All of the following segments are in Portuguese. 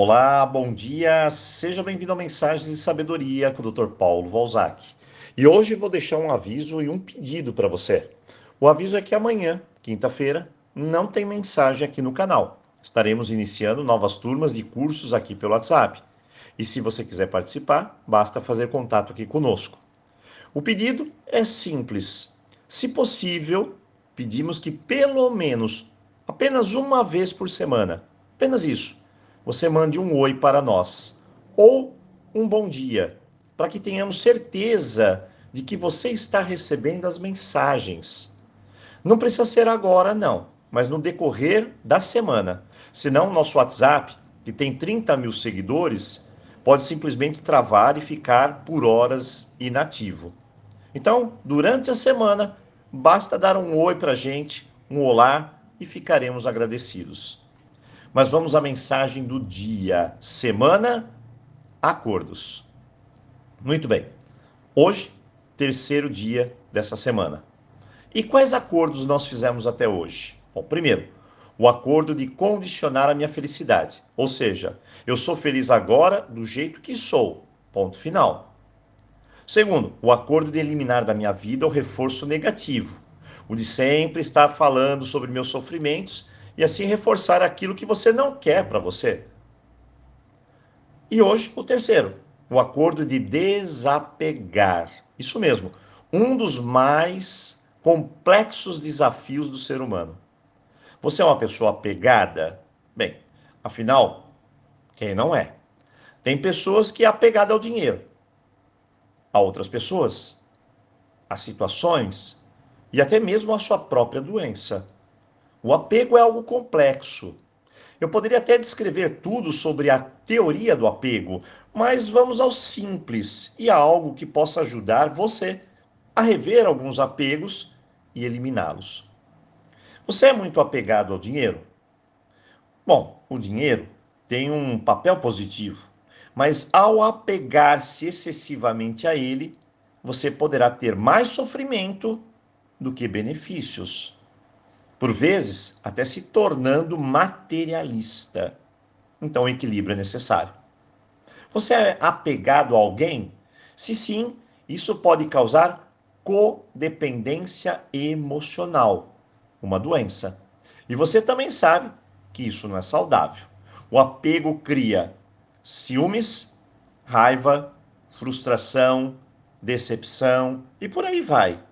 Olá, bom dia, seja bem-vindo a Mensagens de Sabedoria com o Dr. Paulo Valzac. E hoje vou deixar um aviso e um pedido para você. O aviso é que amanhã, quinta-feira, não tem mensagem aqui no canal. Estaremos iniciando novas turmas de cursos aqui pelo WhatsApp. E se você quiser participar, basta fazer contato aqui conosco. O pedido é simples. Se possível, pedimos que pelo menos, apenas uma vez por semana, apenas isso, você mande um oi para nós ou um bom dia, para que tenhamos certeza de que você está recebendo as mensagens. Não precisa ser agora, não, mas no decorrer da semana. Senão, nosso WhatsApp, que tem 30 mil seguidores, pode simplesmente travar e ficar por horas inativo. Então, durante a semana, basta dar um oi para a gente, um olá e ficaremos agradecidos. Mas vamos à mensagem do dia. Semana Acordos. Muito bem. Hoje, terceiro dia dessa semana. E quais acordos nós fizemos até hoje? Bom, primeiro, o acordo de condicionar a minha felicidade. Ou seja, eu sou feliz agora do jeito que sou. Ponto final. Segundo, o acordo de eliminar da minha vida o reforço negativo. O de sempre estar falando sobre meus sofrimentos e assim reforçar aquilo que você não quer para você. E hoje, o terceiro, o acordo de desapegar. Isso mesmo, um dos mais complexos desafios do ser humano. Você é uma pessoa apegada? Bem, afinal, quem não é? Tem pessoas que é apegada ao dinheiro, a outras pessoas, a situações e até mesmo a sua própria doença. O apego é algo complexo. Eu poderia até descrever tudo sobre a teoria do apego, mas vamos ao simples e a algo que possa ajudar você a rever alguns apegos e eliminá-los. Você é muito apegado ao dinheiro? Bom, o dinheiro tem um papel positivo, mas ao apegar-se excessivamente a ele, você poderá ter mais sofrimento do que benefícios por vezes até se tornando materialista. Então, o equilíbrio é necessário. Você é apegado a alguém? Se sim, isso pode causar codependência emocional, uma doença. E você também sabe que isso não é saudável. O apego cria ciúmes, raiva, frustração, decepção e por aí vai.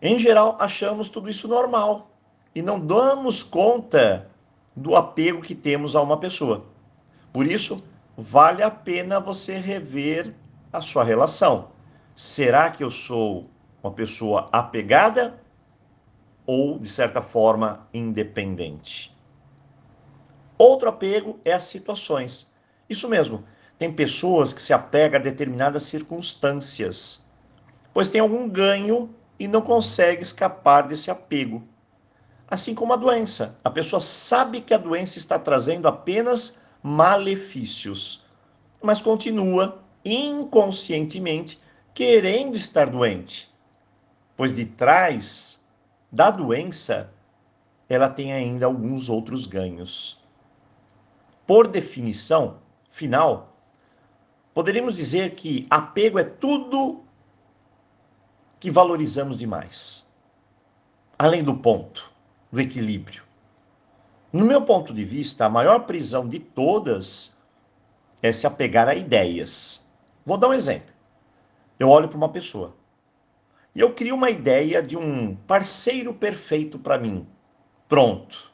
Em geral, achamos tudo isso normal e não damos conta do apego que temos a uma pessoa. Por isso, vale a pena você rever a sua relação. Será que eu sou uma pessoa apegada ou, de certa forma, independente? Outro apego é as situações. Isso mesmo, tem pessoas que se apegam a determinadas circunstâncias, pois tem algum ganho e não consegue escapar desse apego. Assim como a doença. A pessoa sabe que a doença está trazendo apenas malefícios, mas continua inconscientemente querendo estar doente. Pois de trás da doença, ela tem ainda alguns outros ganhos. Por definição final, poderíamos dizer que apego é tudo que valorizamos demais, além do ponto do equilíbrio. No meu ponto de vista, a maior prisão de todas é se apegar a ideias. Vou dar um exemplo. Eu olho para uma pessoa e eu crio uma ideia de um parceiro perfeito para mim. Pronto.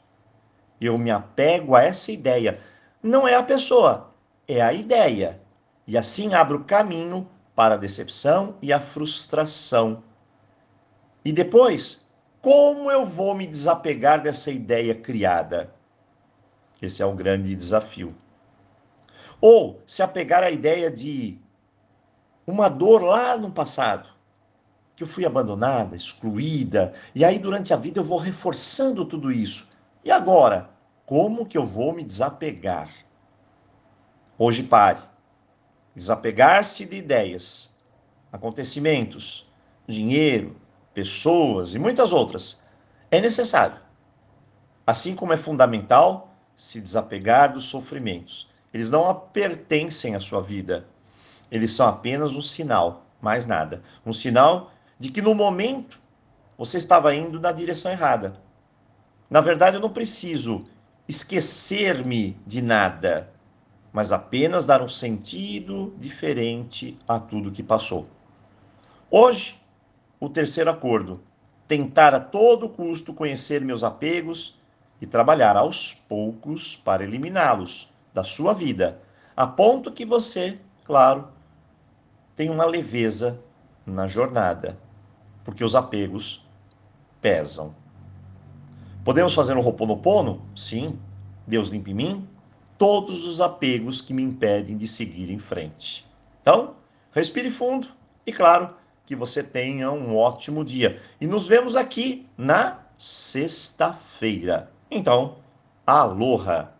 Eu me apego a essa ideia. Não é a pessoa, é a ideia. E assim abro caminho para a decepção e a frustração. E depois como eu vou me desapegar dessa ideia criada? Esse é o grande desafio. Ou se apegar à ideia de uma dor lá no passado, que eu fui abandonada, excluída, e aí durante a vida eu vou reforçando tudo isso. E agora, como que eu vou me desapegar? Hoje pare. Desapegar-se de ideias, acontecimentos, dinheiro, pessoas e muitas outras, é necessário. Assim como é fundamental se desapegar dos sofrimentos. Eles não pertencem à sua vida. Eles são apenas um sinal, mais nada. Um sinal de que no momento você estava indo na direção errada. Na verdade, eu não preciso esquecer-me de nada, mas apenas dar um sentido diferente a tudo que passou. Hoje, o terceiro acordo: tentar a todo custo conhecer meus apegos e trabalhar aos poucos para eliminá-los da sua vida, a ponto que você, claro, tenha uma leveza na jornada, porque os apegos pesam. Podemos fazer um Ho'oponopono? Sim. Deus limpa em mim todos os apegos que me impedem de seguir em frente. Então, respire fundo e, claro, que você tenha um ótimo dia. E nos vemos aqui na sexta-feira. Então, aloha!